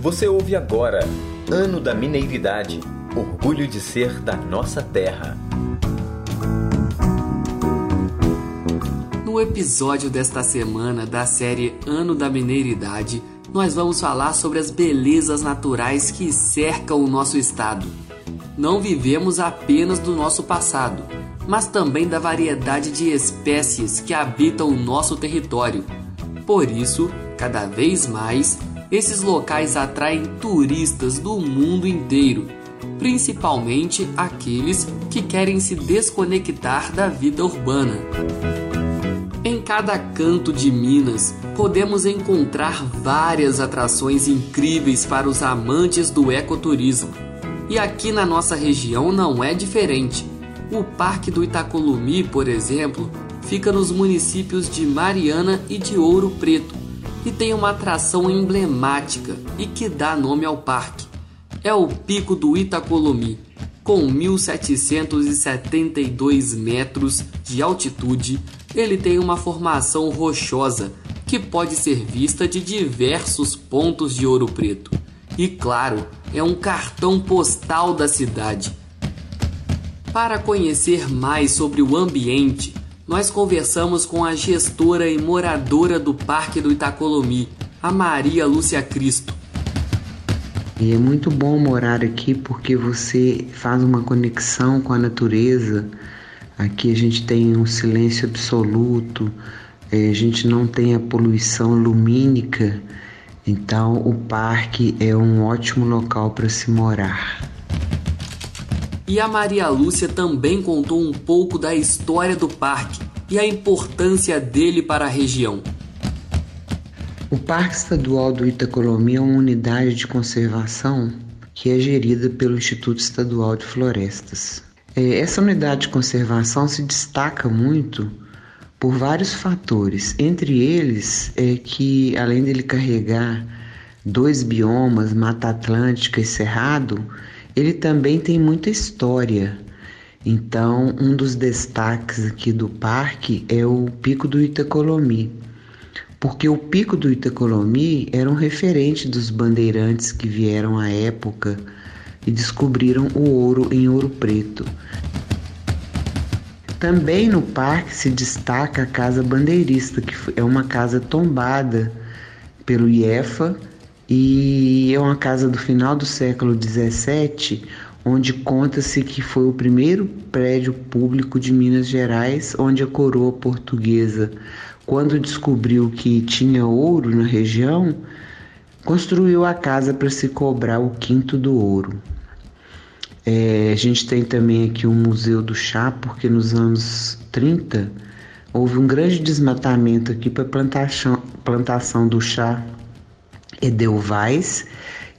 Você ouve agora Ano da Mineiridade Orgulho de ser da nossa terra. No episódio desta semana da série Ano da Mineiridade, nós vamos falar sobre as belezas naturais que cercam o nosso estado. Não vivemos apenas do nosso passado, mas também da variedade de espécies que habitam o nosso território. Por isso, cada vez mais, esses locais atraem turistas do mundo inteiro, principalmente aqueles que querem se desconectar da vida urbana. Em cada canto de Minas, podemos encontrar várias atrações incríveis para os amantes do ecoturismo. E aqui na nossa região não é diferente. O Parque do Itacolumi, por exemplo, fica nos municípios de Mariana e de Ouro Preto e tem uma atração emblemática e que dá nome ao parque. É o Pico do Itacolumi, com 1772 metros de altitude ele tem uma formação rochosa que pode ser vista de diversos pontos de Ouro Preto. E claro, é um cartão postal da cidade. Para conhecer mais sobre o ambiente, nós conversamos com a gestora e moradora do Parque do Itacolomi, a Maria Lúcia Cristo. E é muito bom morar aqui porque você faz uma conexão com a natureza Aqui a gente tem um silêncio absoluto, é, a gente não tem a poluição lumínica, então o parque é um ótimo local para se morar. E a Maria Lúcia também contou um pouco da história do parque e a importância dele para a região. O Parque Estadual do Itacolomi é uma unidade de conservação que é gerida pelo Instituto Estadual de Florestas. É, essa unidade de conservação se destaca muito por vários fatores. Entre eles é que, além dele carregar dois biomas, Mata Atlântica e Cerrado, ele também tem muita história. Então, um dos destaques aqui do parque é o Pico do Itacolomi, porque o Pico do Itacolomi era um referente dos bandeirantes que vieram à época e descobriram o ouro em Ouro Preto. Também no parque se destaca a Casa Bandeirista, que é uma casa tombada pelo IEFA e é uma casa do final do século XVII, onde conta-se que foi o primeiro prédio público de Minas Gerais onde a coroa portuguesa, quando descobriu que tinha ouro na região, construiu a casa para se cobrar o quinto do ouro. É, a gente tem também aqui o Museu do Chá, porque nos anos 30 houve um grande desmatamento aqui para plantação, plantação do chá Edelweiss,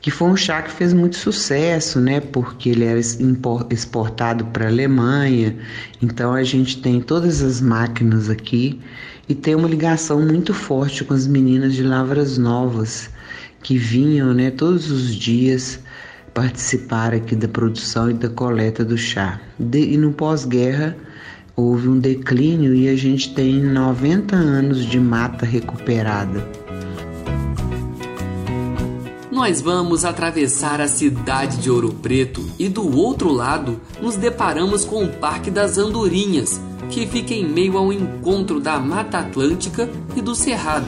que foi um chá que fez muito sucesso, né? Porque ele era exportado para a Alemanha. Então a gente tem todas as máquinas aqui e tem uma ligação muito forte com as meninas de Lavras Novas que vinham, né, todos os dias participar aqui da produção e da coleta do chá. De, e no pós-guerra houve um declínio e a gente tem 90 anos de mata recuperada. Nós vamos atravessar a cidade de Ouro Preto e do outro lado nos deparamos com o Parque das Andorinhas, que fica em meio ao encontro da Mata Atlântica e do Cerrado.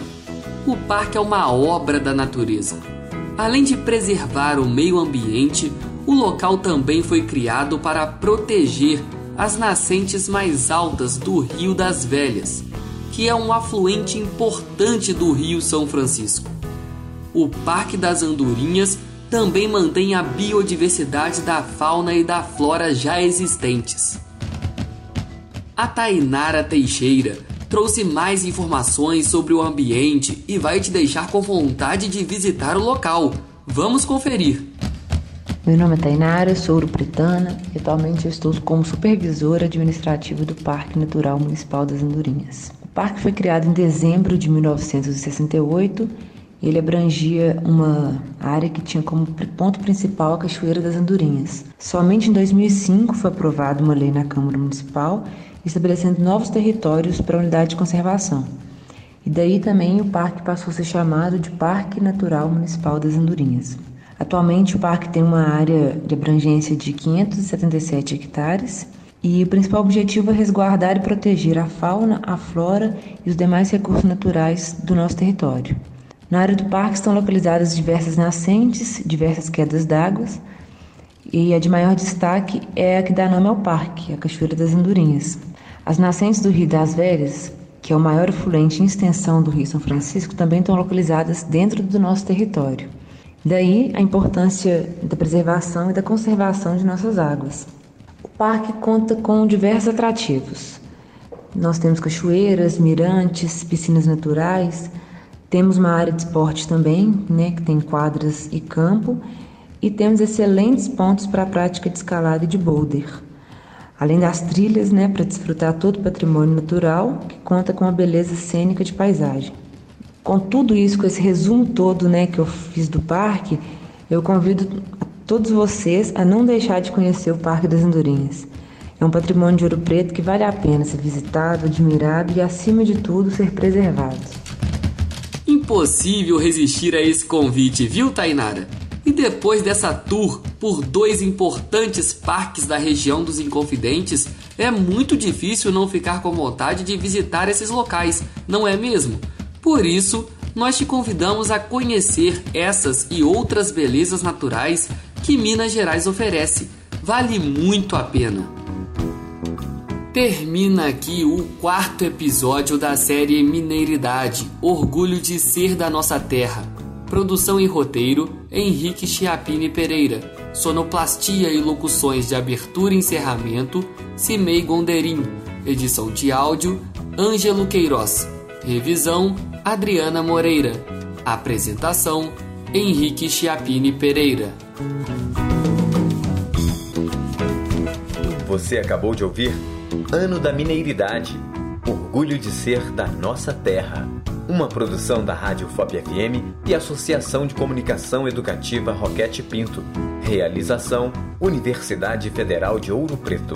O parque é uma obra da natureza Além de preservar o meio ambiente, o local também foi criado para proteger as nascentes mais altas do Rio das Velhas, que é um afluente importante do Rio São Francisco. O Parque das Andorinhas também mantém a biodiversidade da fauna e da flora já existentes. A Tainara Teixeira trouxe mais informações sobre o ambiente e vai te deixar com vontade de visitar o local. Vamos conferir! Meu nome é Tainara, sou ouro-pretana e atualmente estou como supervisora administrativa do Parque Natural Municipal das Andorinhas. O parque foi criado em dezembro de 1968 e ele abrangia uma área que tinha como ponto principal a Cachoeira das Andorinhas. Somente em 2005 foi aprovada uma lei na Câmara Municipal estabelecendo novos territórios para a unidade de conservação. E daí também o parque passou a ser chamado de Parque Natural Municipal das Andorinhas. Atualmente o parque tem uma área de abrangência de 577 hectares e o principal objetivo é resguardar e proteger a fauna, a flora e os demais recursos naturais do nosso território. Na área do parque estão localizadas diversas nascentes, diversas quedas d'água, e a de maior destaque é a que dá nome ao parque, a Cachoeira das Andorinhas. As nascentes do Rio das Velhas, que é o maior afluente em extensão do Rio São Francisco, também estão localizadas dentro do nosso território. Daí a importância da preservação e da conservação de nossas águas. O parque conta com diversos atrativos. Nós temos cachoeiras, mirantes, piscinas naturais, temos uma área de esporte também, né, que tem quadras e campo, e temos excelentes pontos para a prática de escalada e de boulder. Além das trilhas, né, para desfrutar todo o patrimônio natural, que conta com uma beleza cênica de paisagem. Com tudo isso, com esse resumo todo, né, que eu fiz do parque, eu convido todos vocês a não deixar de conhecer o Parque das Andorinhas. É um patrimônio de Ouro Preto que vale a pena ser visitado, admirado e, acima de tudo, ser preservado. Impossível resistir a esse convite, viu, Tainara? E depois dessa tour por dois importantes parques da região dos Inconfidentes, é muito difícil não ficar com vontade de visitar esses locais, não é mesmo? Por isso, nós te convidamos a conhecer essas e outras belezas naturais que Minas Gerais oferece. Vale muito a pena. Termina aqui o quarto episódio da série Mineiridade Orgulho de Ser da Nossa Terra. Produção e roteiro: Henrique Chiapini Pereira. Sonoplastia e locuções de abertura e encerramento: Cimei Gonderim. Edição de áudio: Ângelo Queiroz. Revisão: Adriana Moreira. Apresentação: Henrique Chiapini Pereira. Você acabou de ouvir Ano da Mineiridade Orgulho de Ser da Nossa Terra. Uma produção da Rádio FOP FM e Associação de Comunicação Educativa Roquete Pinto. Realização: Universidade Federal de Ouro Preto.